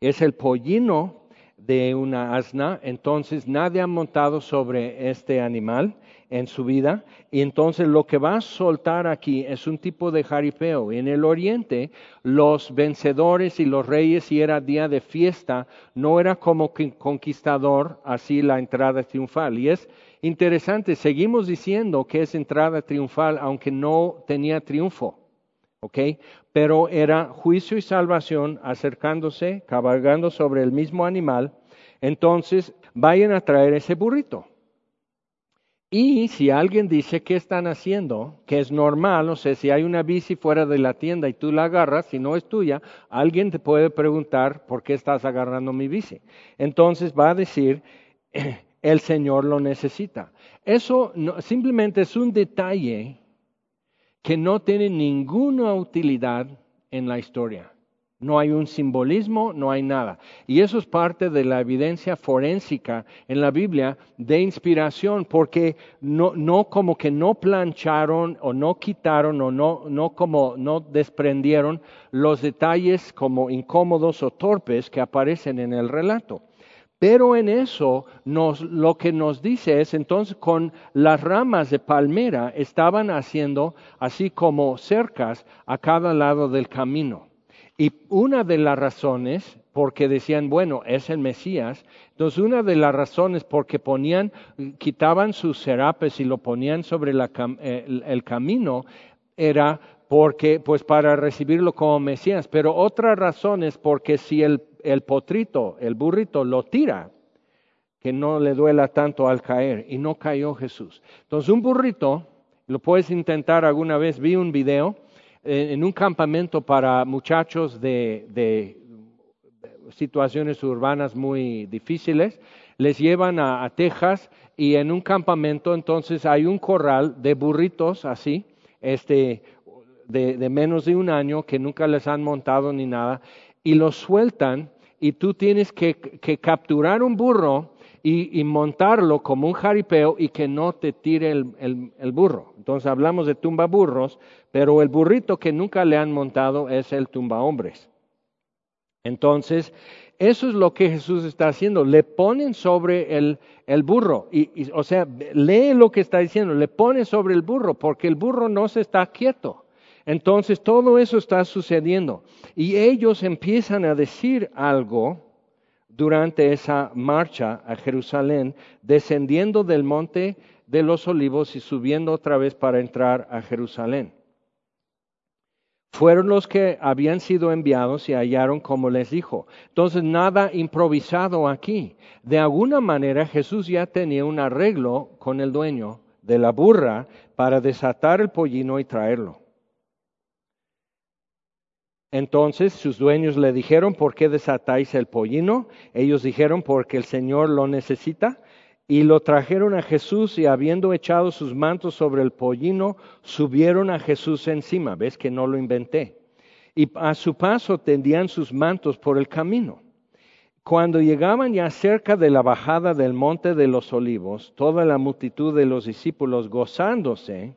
Es el pollino de una asna, entonces nadie ha montado sobre este animal en su vida, y entonces lo que va a soltar aquí es un tipo de jaripeo. En el oriente, los vencedores y los reyes, si era día de fiesta, no era como conquistador, así la entrada triunfal. Y es interesante, seguimos diciendo que es entrada triunfal, aunque no tenía triunfo. ¿ok? Pero era juicio y salvación acercándose, cabalgando sobre el mismo animal. Entonces, vayan a traer ese burrito. Y si alguien dice qué están haciendo, que es normal, o sea, si hay una bici fuera de la tienda y tú la agarras, si no es tuya, alguien te puede preguntar por qué estás agarrando mi bici. Entonces va a decir, (clears throat) el Señor lo necesita. Eso simplemente es un detalle que no tiene ninguna utilidad en la historia. No hay un simbolismo, no hay nada. Y eso es parte de la evidencia forénsica en la Biblia de inspiración, porque no, no como que no plancharon o no quitaron o no, no como no desprendieron los detalles como incómodos o torpes que aparecen en el relato. Pero en eso nos, lo que nos dice es entonces con las ramas de palmera estaban haciendo así como cercas a cada lado del camino. Y una de las razones, porque decían, bueno, es el Mesías, entonces una de las razones porque ponían, quitaban sus serapes y lo ponían sobre eh, el, camino, era porque, pues para recibirlo como Mesías. Pero otra razón es porque si el, el potrito, el burrito, lo tira, que no le duela tanto al caer, y no cayó Jesús. Entonces un burrito, lo puedes intentar alguna vez, vi un video, en un campamento para muchachos de, situaciones urbanas muy difíciles, les llevan a, Texas y en un campamento entonces hay un corral de burritos así, este, de, menos de un año que nunca les han montado ni nada, y los sueltan y tú tienes que, capturar un burro y, montarlo como un jaripeo y que no te tire el, burro. Entonces hablamos de tumba burros, pero el burrito que nunca le han montado es el tumba hombres. Entonces, eso es lo que Jesús está haciendo. Le ponen sobre el, el burro. Y, o sea, lee lo que está diciendo. Le ponen sobre el burro porque el burro no se está quieto. Entonces, todo eso está sucediendo. Y ellos empiezan a decir algo durante esa marcha a Jerusalén, descendiendo del monte de los olivos y subiendo otra vez para entrar a Jerusalén fueron los que habían sido enviados y hallaron como les dijo. Entonces, nada improvisado aquí. De alguna manera Jesús ya tenía un arreglo con el dueño de la burra para desatar el pollino y traerlo. Entonces sus dueños le dijeron, ¿por qué desatáis el pollino? Ellos dijeron, porque el Señor lo necesita. Y lo trajeron a Jesús y habiendo echado sus mantos sobre el pollino, subieron a Jesús encima. ¿Ves que no lo inventé? Y a su paso tendían sus mantos por el camino. Cuando llegaban ya cerca de la bajada del monte de los olivos, toda la multitud de los discípulos gozándose,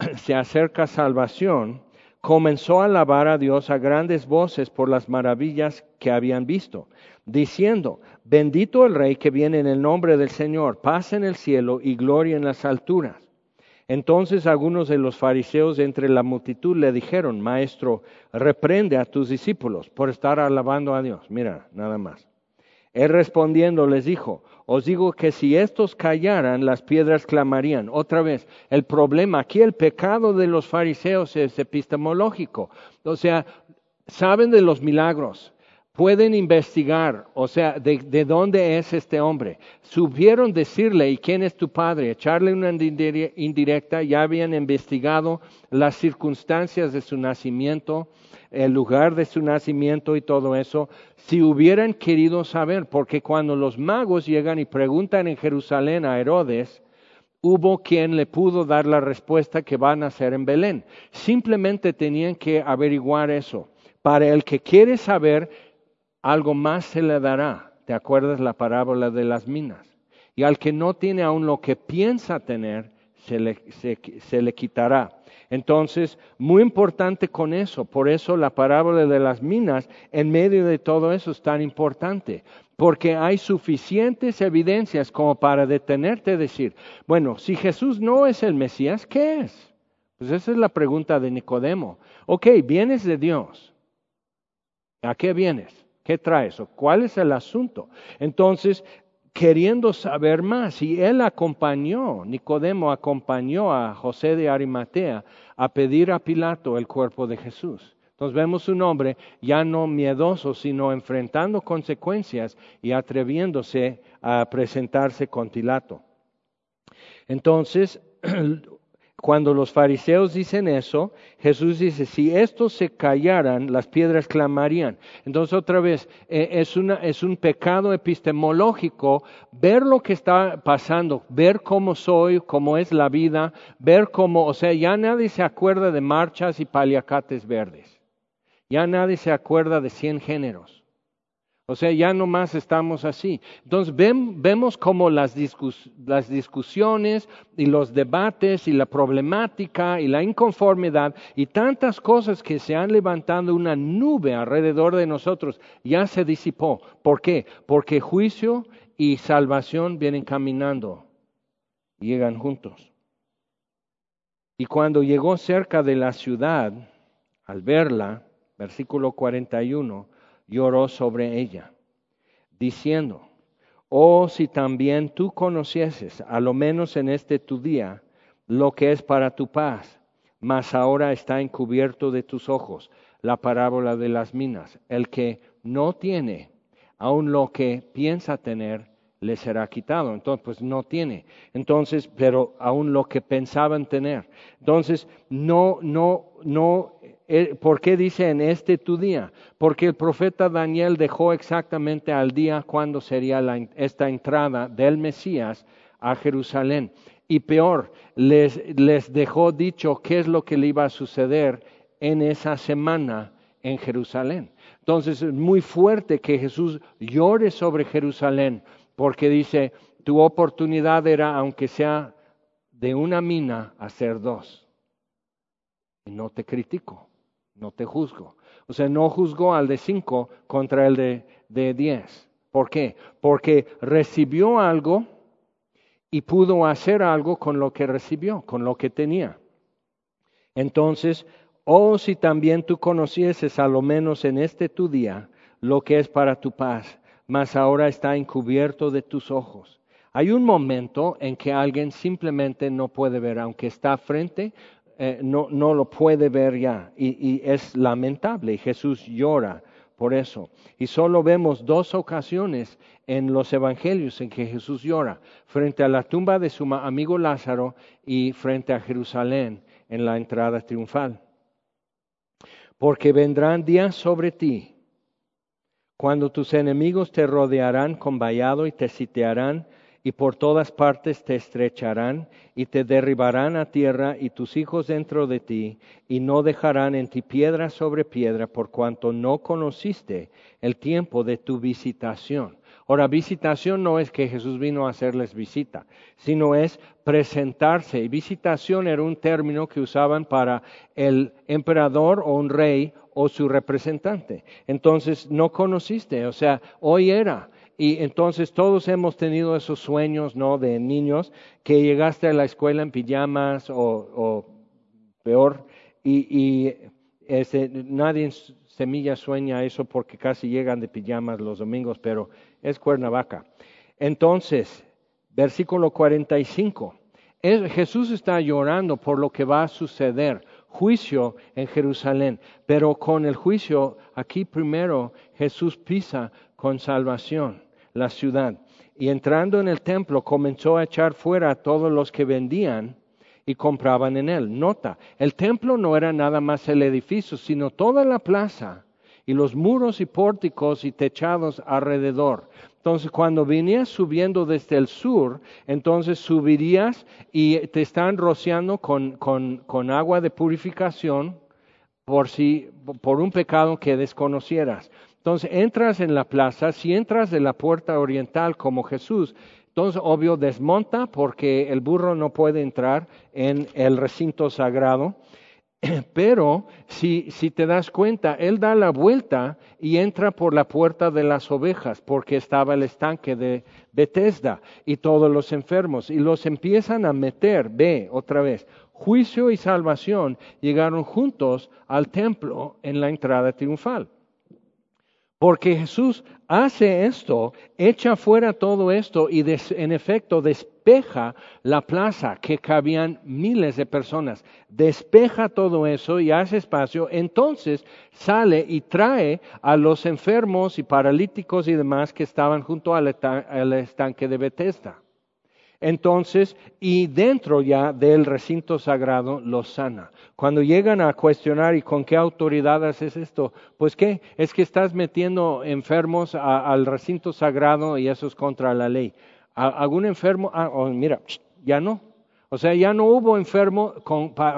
(clears throat) se acerca salvación, comenzó a alabar a Dios a grandes voces por las maravillas que habían visto, diciendo, bendito el Rey que viene en el nombre del Señor, paz en el cielo y gloria en las alturas. Entonces algunos de los fariseos entre la multitud le dijeron, Maestro, reprende a tus discípulos por estar alabando a Dios. Mira, nada más. Él respondiendo les dijo, os digo que si estos callaran, las piedras clamarían. Otra vez, el problema aquí, el pecado de los fariseos es epistemológico. O sea, saben de los milagros, pueden investigar, o sea, de, dónde es este hombre. Supieron decirle, ¿y quién es tu padre? Echarle una indirecta, ya habían investigado las circunstancias de su nacimiento, el lugar de su nacimiento y todo eso, si hubieran querido saber, porque cuando los magos llegan y preguntan en Jerusalén a Herodes, hubo quien le pudo dar la respuesta que van a hacer en Belén. Simplemente tenían que averiguar eso. Para el que quiere saber, algo más se le dará. ¿Te acuerdas la parábola de las minas? Y al que no tiene aún lo que piensa tener, se le, se le quitará. Entonces, muy importante con eso, por eso la parábola de las minas en medio de todo eso es tan importante, porque hay suficientes evidencias como para detenerte y decir, bueno, si Jesús no es el Mesías, ¿qué es? Pues esa es la pregunta de Nicodemo. Ok, vienes de Dios. ¿A qué vienes? ¿Qué traes? ¿Cuál es el asunto? Entonces, queriendo saber más. Y él acompañó, Nicodemo acompañó a José de Arimatea a pedir a Pilato el cuerpo de Jesús. Entonces vemos un hombre ya no miedoso, sino enfrentando consecuencias y atreviéndose a presentarse con Pilato. Entonces, (clears throat) Cuando los fariseos dicen eso, Jesús dice, si estos se callaran, las piedras clamarían. Entonces otra vez, eh, es, es un pecado epistemológico ver lo que está pasando, ver cómo soy, cómo es la vida, ver cómo, o sea, ya nadie se acuerda de marchas y paliacates verdes. Ya nadie se acuerda de cien géneros. O sea, ya no más estamos así. Entonces vemos como las, las, discusiones y los debates y la problemática y la inconformidad y tantas cosas que se han levantado una nube alrededor de nosotros ya se disipó. ¿Por qué? Porque juicio y salvación vienen caminando, llegan juntos. Y cuando llegó cerca de la ciudad, al verla, versículo 41, lloró sobre ella, diciendo, oh si también tú conocieses, a lo menos en este tu día, lo que es para tu paz, mas ahora está encubierto de tus ojos la parábola de las minas. El que no tiene, aun lo que piensa tener, le será quitado. Entonces, pues no tiene. Entonces, pero aun lo que pensaban tener. Entonces, no, no, no ¿Por qué dice en este tu día? Porque el profeta Daniel dejó exactamente al día cuando sería esta entrada del Mesías a Jerusalén. Y peor, les, les dejó dicho qué es lo que le iba a suceder en esa semana en Jerusalén. Entonces es muy fuerte que Jesús llore sobre Jerusalén, porque dice, tu oportunidad era, aunque sea de una mina, hacer dos. Y no te critico no te juzgo. O sea, no juzgó al de cinco contra el de, de diez. ¿Por qué? Porque recibió algo y pudo hacer algo con lo que recibió, con lo que tenía. Entonces, oh si también tú conocieses a lo menos en este tu día lo que es para tu paz, mas ahora está encubierto de tus ojos. Hay un momento en que alguien simplemente no puede ver, aunque está frente, eh, no, lo puede ver ya y, es lamentable. Jesús llora por eso. Y solo vemos dos ocasiones en los evangelios en que Jesús llora, frente a la tumba de su amigo Lázaro y frente a Jerusalén en la entrada triunfal. Porque vendrán días sobre ti, cuando tus enemigos te rodearán con vallado y te sitiarán y por todas partes te estrecharán y te derribarán a tierra y tus hijos dentro de ti, y no dejarán en ti piedra sobre piedra, por cuanto no conociste el tiempo de tu visitación. Ahora, visitación no es que Jesús vino a hacerles visita, sino es presentarse. Y visitación era un término que usaban para el emperador o un rey o su representante. Entonces, no conociste, o sea, hoy era y entonces todos hemos tenido esos sueños, ¿no? De niños, que llegaste a la escuela en pijamas o, peor, y, ese, nadie en semilla sueña eso porque casi llegan de pijamas los domingos, pero es Cuernavaca. Entonces, versículo 45. Jesús está llorando por lo que va a suceder, juicio en Jerusalén, pero con el juicio aquí primero Jesús pisa con salvación la ciudad. Y entrando en el templo comenzó a echar fuera a todos los que vendían y compraban en él. Nota, el templo no era nada más el edificio, sino toda la plaza y los muros y pórticos y techados alrededor. Entonces, cuando venías subiendo desde el sur, entonces subirías y te están rociando con, con agua de purificación por, si, por un pecado que desconocieras. Entonces, entras en la plaza, si entras de la puerta oriental como Jesús, entonces, obvio, desmonta porque el burro no puede entrar en el recinto sagrado. (clears throat) Pero si, si, te das cuenta, él da la vuelta y entra por la puerta de las ovejas, porque estaba el estanque de Bethesda y todos los enfermos, y los empiezan a meter, ve otra vez, juicio y salvación llegaron juntos al templo en la entrada triunfal. Porque Jesús hace esto, echa fuera todo esto y en efecto despeja la plaza que cabían miles de personas. Despeja todo eso y hace espacio. Entonces sale y trae a los enfermos y paralíticos y demás que estaban junto al estanque de Bethesda. Entonces, y dentro ya del recinto sagrado los sana. Cuando llegan a cuestionar y con qué autoridad haces esto, pues qué, es que estás metiendo enfermos al recinto sagrado y eso es contra la ley. ¿Algún enfermo? Ah, oh, mira, ya no. O sea, ya no hubo enfermo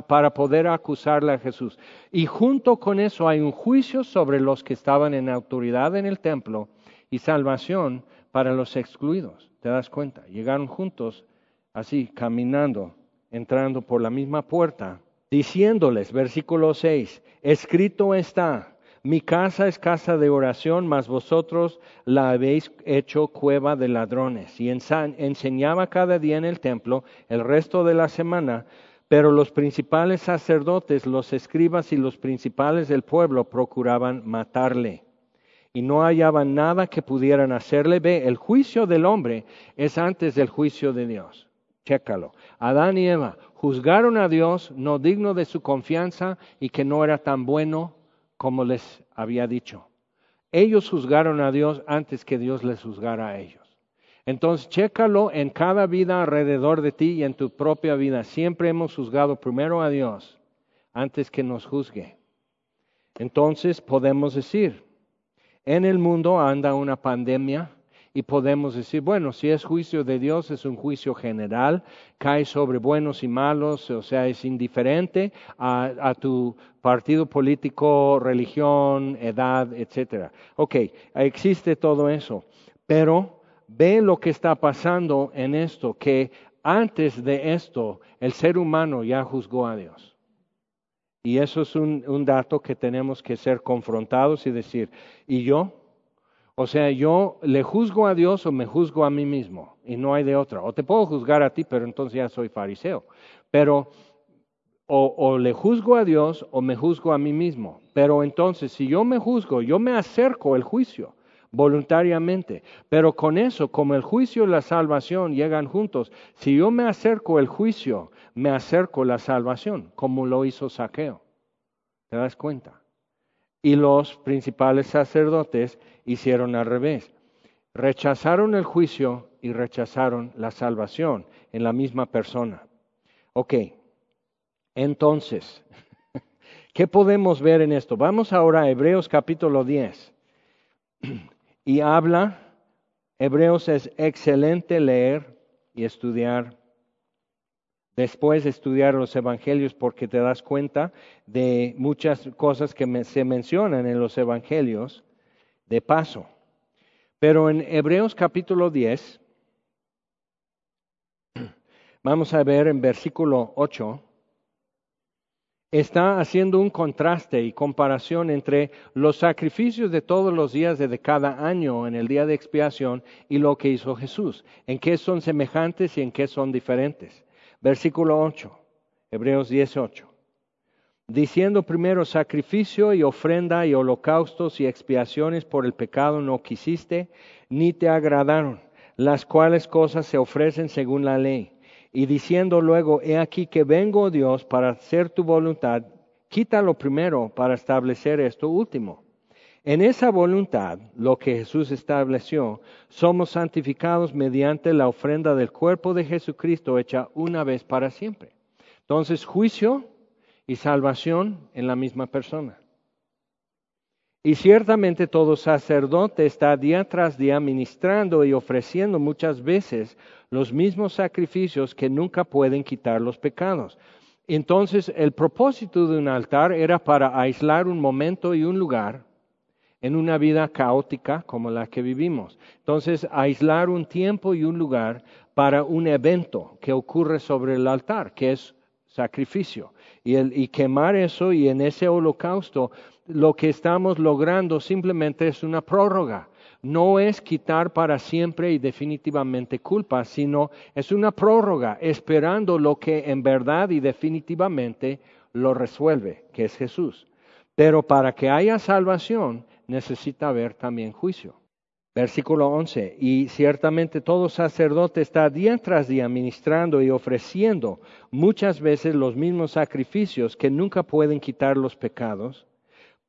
para poder acusarle a Jesús. Y junto con eso hay un juicio sobre los que estaban en autoridad en el templo y salvación para los excluidos. ¿Te das cuenta? Llegaron juntos, así, caminando, entrando por la misma puerta, diciéndoles, versículo 6, escrito está, mi casa es casa de oración, mas vosotros la habéis hecho cueva de ladrones. Y enseñaba cada día en el templo el resto de la semana, pero los principales sacerdotes, los escribas y los principales del pueblo procuraban matarle y no hallaban nada que pudieran hacerle. Ve, el juicio del hombre es antes del juicio de Dios. Chécalo. Adán y Eva juzgaron a Dios no digno de su confianza y que no era tan bueno como les había dicho. Ellos juzgaron a Dios antes que Dios les juzgara a ellos. Entonces, chécalo en cada vida alrededor de ti y en tu propia vida. Siempre hemos juzgado primero a Dios antes que nos juzgue. Entonces podemos decir, en el mundo anda una pandemia y podemos decir, bueno, si es juicio de Dios, es un juicio general, cae sobre buenos y malos, o sea, es indiferente a, tu partido político, religión, edad, etc. Ok, existe todo eso, pero ve lo que está pasando en esto, que antes de esto el ser humano ya juzgó a Dios. Y eso es un, dato que tenemos que ser confrontados y decir, ¿y yo? O sea, yo le juzgo a Dios o me juzgo a mí mismo, y no hay de otra. O te puedo juzgar a ti, pero entonces ya soy fariseo. Pero o, o, le juzgo a Dios o me juzgo a mí mismo. Pero entonces, si yo me juzgo, yo me acerco al juicio voluntariamente. Pero con eso, como el juicio y la salvación llegan juntos, si yo me acerco al juicio, me acerco la salvación, como lo hizo Saqueo. ¿Te das cuenta? Y los principales sacerdotes hicieron al revés. Rechazaron el juicio y rechazaron la salvación en la misma persona. Ok, entonces, (laughs) ¿qué podemos ver en esto? Vamos ahora a Hebreos capítulo 10 y habla, Hebreos es excelente leer y estudiar. Después de estudiar los evangelios porque te das cuenta de muchas cosas que se mencionan en los evangelios de paso. Pero en Hebreos capítulo 10, (clears throat) vamos a ver en versículo 8, está haciendo un contraste y comparación entre los sacrificios de todos los días de cada año en el día de expiación y lo que hizo Jesús, en qué son semejantes y en qué son diferentes. Versículo 8, Hebreos 18. diciendo primero sacrificio y ofrenda y holocaustos y expiaciones por el pecado no quisiste, ni te agradaron, las cuales cosas se ofrecen según la ley. Y diciendo luego, he aquí que vengo Dios para hacer tu voluntad, quítalo primero para establecer esto último. En esa voluntad, lo que Jesús estableció, somos santificados mediante la ofrenda del cuerpo de Jesucristo hecha una vez para siempre. Entonces, juicio y salvación en la misma persona. Y ciertamente todo sacerdote está día tras día ministrando y ofreciendo muchas veces los mismos sacrificios que nunca pueden quitar los pecados. Entonces el propósito de un altar era para aislar un momento y un lugar en una vida caótica como la que vivimos. Entonces aislar un tiempo y un lugar para un evento que ocurre sobre el altar, que es sacrificio. Y, el, y quemar eso y en ese holocausto lo que estamos logrando simplemente es una prórroga. No es quitar para siempre y definitivamente culpa, sino es una prórroga esperando lo que en verdad y definitivamente lo resuelve, que es Jesús. Pero para que haya salvación necesita haber también juicio. Versículo 11. Y ciertamente todo sacerdote está día tras día ministrando y ofreciendo muchas veces los mismos sacrificios que nunca pueden quitar los pecados.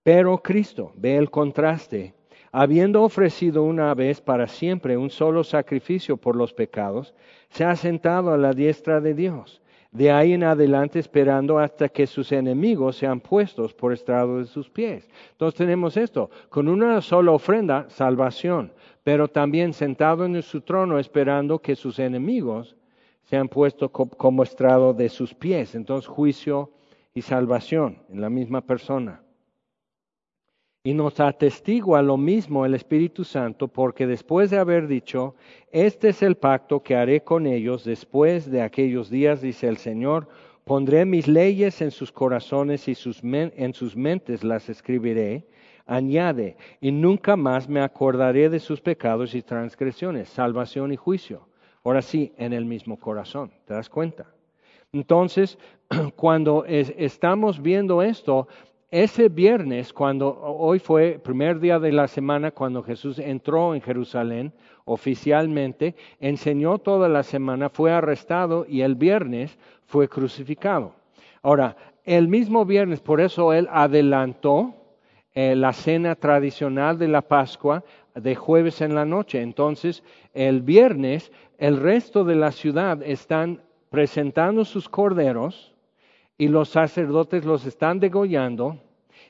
Pero Cristo, ve el contraste, habiendo ofrecido una vez para siempre un solo sacrificio por los pecados, se ha sentado a la diestra de Dios. De ahí en adelante esperando hasta que sus enemigos sean puestos por estrado de sus pies. Entonces tenemos esto, con una sola ofrenda, salvación, pero también sentado en su trono esperando que sus enemigos sean puestos como estrado de sus pies. Entonces juicio y salvación en la misma persona. Y nos atestigua lo mismo el Espíritu Santo, porque después de haber dicho, este es el pacto que haré con ellos después de aquellos días, dice el Señor, pondré mis leyes en sus corazones y en sus mentes las escribiré, añade, y nunca más me acordaré de sus pecados y transgresiones, salvación y juicio. Ahora sí, en el mismo corazón, ¿te das cuenta? Entonces, (clears throat) cuando estamos viendo esto, ese viernes, cuando hoy fue primer día de la semana, cuando Jesús entró en Jerusalén oficialmente, enseñó toda la semana, fue arrestado y el viernes fue crucificado. Ahora, el mismo viernes, por eso él adelantó eh, la cena tradicional de la Pascua de jueves en la noche. Entonces, el viernes, el resto de la ciudad están presentando sus corderos y los sacerdotes los están degollando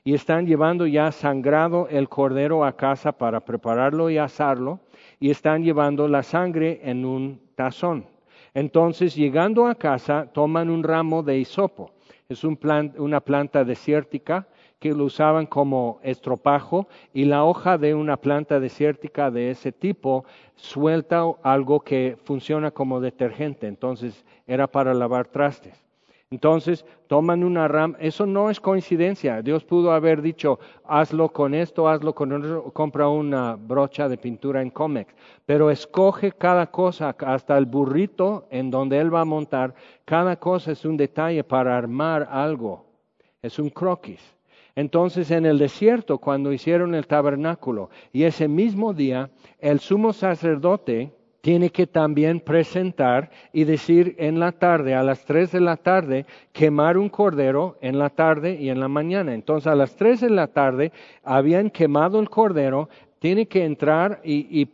y están llevando ya sangrado el cordero a casa para prepararlo y asarlo y están llevando la sangre en un tazón. Entonces, llegando a casa, toman un ramo de hisopo. Es una planta desértica que lo usaban como estropajo y la hoja de una planta desértica de ese tipo suelta algo que funciona como detergente. Entonces, era para lavar trastes. Entonces toman una rama, eso no es coincidencia. Dios pudo haber dicho, hazlo con esto, hazlo con otro, compra una brocha de pintura en Comex, pero escoge cada cosa, hasta el burrito en donde él va a montar, cada cosa es un detalle para armar algo, es un croquis. Entonces en el desierto, cuando hicieron el tabernáculo, y ese mismo día, el sumo sacerdote, tiene que también presentar y decir en la tarde, a las tres de la tarde, quemar un cordero en la tarde y en la mañana. Entonces a las tres de la tarde habían quemado el cordero, tiene que entrar y,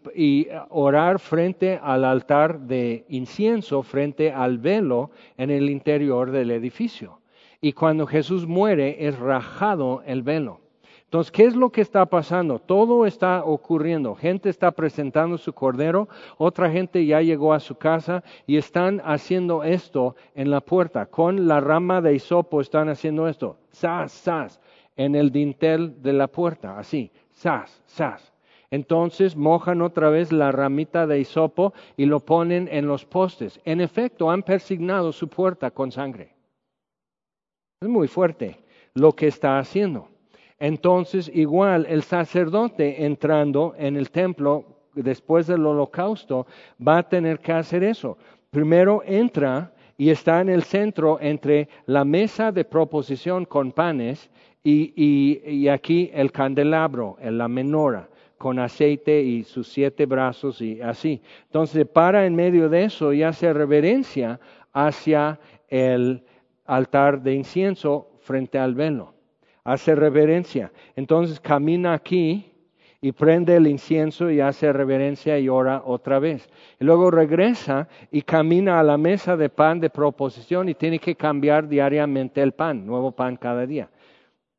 orar frente al altar de incienso, frente al velo en el interior del edificio. Y cuando Jesús muere es rajado el velo. Entonces, ¿qué es lo que está pasando? Todo está ocurriendo. Gente está presentando su cordero, otra gente ya llegó a su casa y están haciendo esto en la puerta. Con la rama de hisopo están haciendo esto. Sas, sas, en el dintel de la puerta, así. Sas, sas. Entonces mojan otra vez la ramita de hisopo y lo ponen en los postes. En efecto, han persignado su puerta con sangre. Es muy fuerte lo que está haciendo. Entonces, igual, el sacerdote entrando en el templo después del holocausto va a tener que hacer eso. Primero entra y está en el centro entre la mesa de proposición con panes y, y aquí el candelabro, la menora con aceite y sus siete brazos y así. Entonces para en medio de eso y hace reverencia hacia el altar de incienso frente al velo. Hace reverencia. Entonces camina aquí y prende el incienso y hace reverencia y ora otra vez. Y luego regresa y camina a la mesa de pan de proposición y tiene que cambiar diariamente el pan, nuevo pan cada día,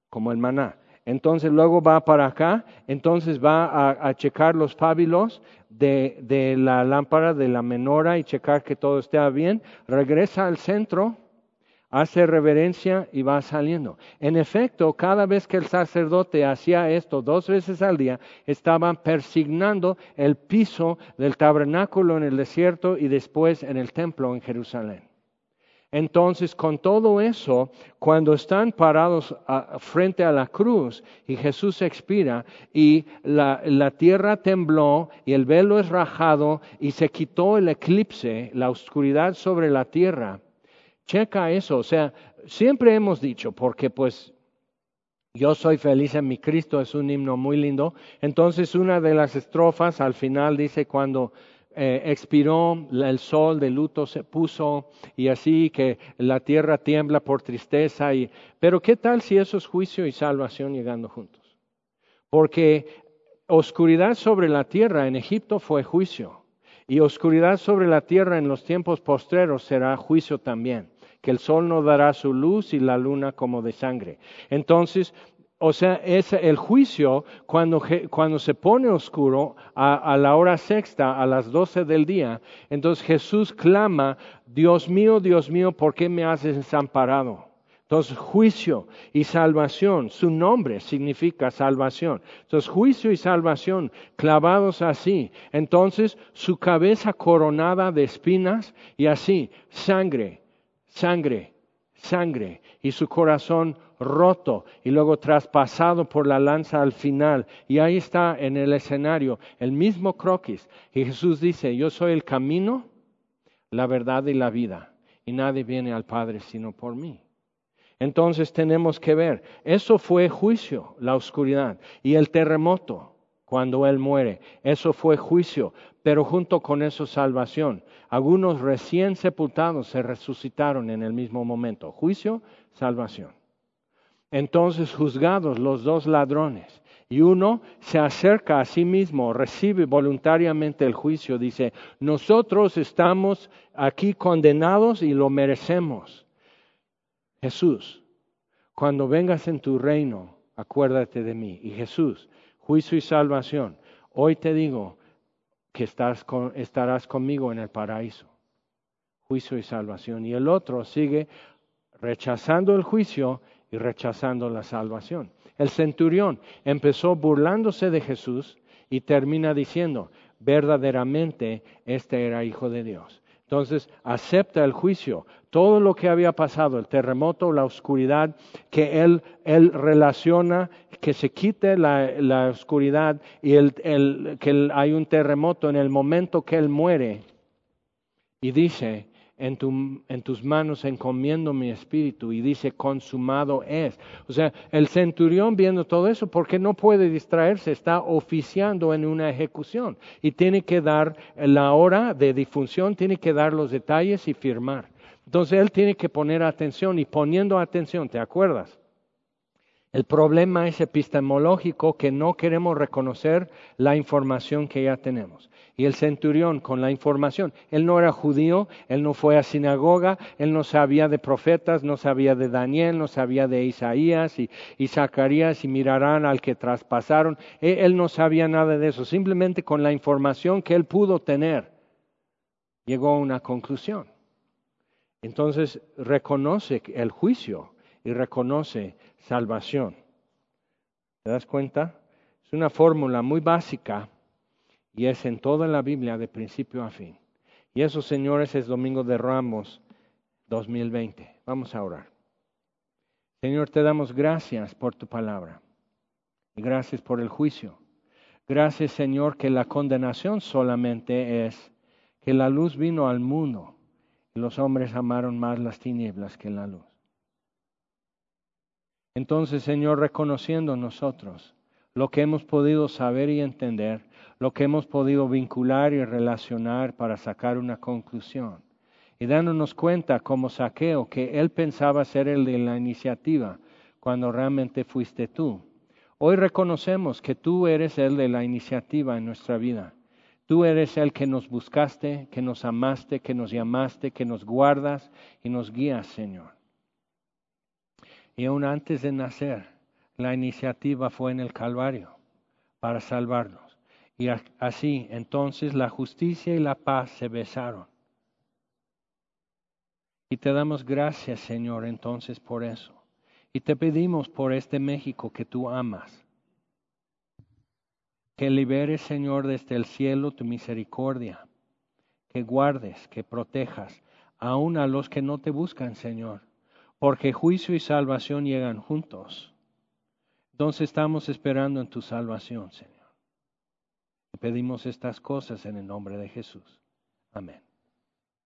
como el maná. Entonces luego va para acá, entonces va a, checar los pábilos de, de la lámpara, de la menora y checar que todo esté bien. Regresa al centro hace reverencia y va saliendo. En efecto, cada vez que el sacerdote hacía esto dos veces al día, estaban persignando el piso del tabernáculo en el desierto y después en el templo en Jerusalén. Entonces, con todo eso, cuando están parados frente a la cruz y Jesús expira y la, la, tierra tembló y el velo es rajado y se quitó el eclipse, la oscuridad sobre la tierra, Checa eso, o sea, siempre hemos dicho, porque pues yo soy feliz en mi Cristo es un himno muy lindo. Entonces una de las estrofas al final dice cuando eh, expiró el sol de luto se puso y así que la tierra tiembla por tristeza. Y, pero ¿qué tal si eso es juicio y salvación llegando juntos? Porque oscuridad sobre la tierra en Egipto fue juicio y oscuridad sobre la tierra en los tiempos postreros será juicio también que el sol no dará su luz y la luna como de sangre. Entonces, o sea, es el juicio cuando, cuando se pone oscuro a, a, la hora sexta, a las doce del día. Entonces Jesús clama, Dios mío, Dios mío, ¿por qué me has desamparado? Entonces, juicio y salvación, su nombre significa salvación. Entonces, juicio y salvación clavados así. Entonces, su cabeza coronada de espinas y así, sangre, sangre, sangre, y su corazón roto y luego traspasado por la lanza al final. Y ahí está en el escenario el mismo croquis. Y Jesús dice, yo soy el camino, la verdad y la vida. Y nadie viene al Padre sino por mí. Entonces tenemos que ver, eso fue juicio, la oscuridad, y el terremoto cuando Él muere, eso fue juicio, pero junto con eso salvación. Algunos recién sepultados se resucitaron en el mismo momento. Juicio, salvación. Entonces juzgados los dos ladrones y uno se acerca a sí mismo, recibe voluntariamente el juicio, dice, nosotros estamos aquí condenados y lo merecemos. Jesús, cuando vengas en tu reino, acuérdate de mí. Y Jesús, juicio y salvación, hoy te digo, que estarás conmigo en el paraíso. Juicio y salvación. Y el otro sigue rechazando el juicio y rechazando la salvación. El centurión empezó burlándose de Jesús y termina diciendo, verdaderamente este era hijo de Dios. Entonces acepta el juicio, todo lo que había pasado, el terremoto, la oscuridad, que él, él relaciona, que se quite la, oscuridad y el, que hay un terremoto en el momento que él muere. Y dice, en, tu, en, tus manos encomiendo mi espíritu y dice consumado es. O sea, el centurión viendo todo eso, porque no puede distraerse, está oficiando en una ejecución y tiene que dar la hora de difunción, tiene que dar los detalles y firmar. Entonces él tiene que poner atención y poniendo atención, ¿te acuerdas? El problema es epistemológico que no queremos reconocer la información que ya tenemos. Y el centurión con la información, él no era judío, él no fue a sinagoga, él no sabía de profetas, no sabía de Daniel, no sabía de Isaías y, Zacarías y mirarán al que traspasaron. Él, él no sabía nada de eso, simplemente con la información que él pudo tener, llegó a una conclusión. Entonces reconoce el juicio y reconoce salvación. ¿Te das cuenta? Es una fórmula muy básica y es en toda la Biblia de principio a fin. Y eso, señores, es Domingo de Ramos 2020. Vamos a orar. Señor, te damos gracias por tu palabra gracias por el juicio. Gracias, Señor, que la condenación solamente es que la luz vino al mundo y los hombres amaron más las tinieblas que la luz. Entonces, Señor, reconociendo nosotros lo que hemos podido saber y entender, lo que hemos podido vincular y relacionar para sacar una conclusión, y dándonos cuenta como saqueo que él pensaba ser el de la iniciativa cuando realmente fuiste tú. Hoy reconocemos que tú eres el de la iniciativa en nuestra vida. Tú eres el que nos buscaste, que nos amaste, que nos llamaste, que nos guardas y nos guías, Señor. Y aún antes de nacer, la iniciativa fue en el Calvario para salvarnos. Y así entonces la justicia y la paz se besaron. Y te damos gracias, Señor, entonces por eso. Y te pedimos por este México que tú amas. Que liberes, Señor, desde el cielo tu misericordia. Que guardes, que protejas, aun a los que no te buscan, Señor porque juicio y salvación llegan juntos. Entonces estamos esperando en tu salvación, Señor. pedimos estas cosas en el nombre de Jesús. Amén.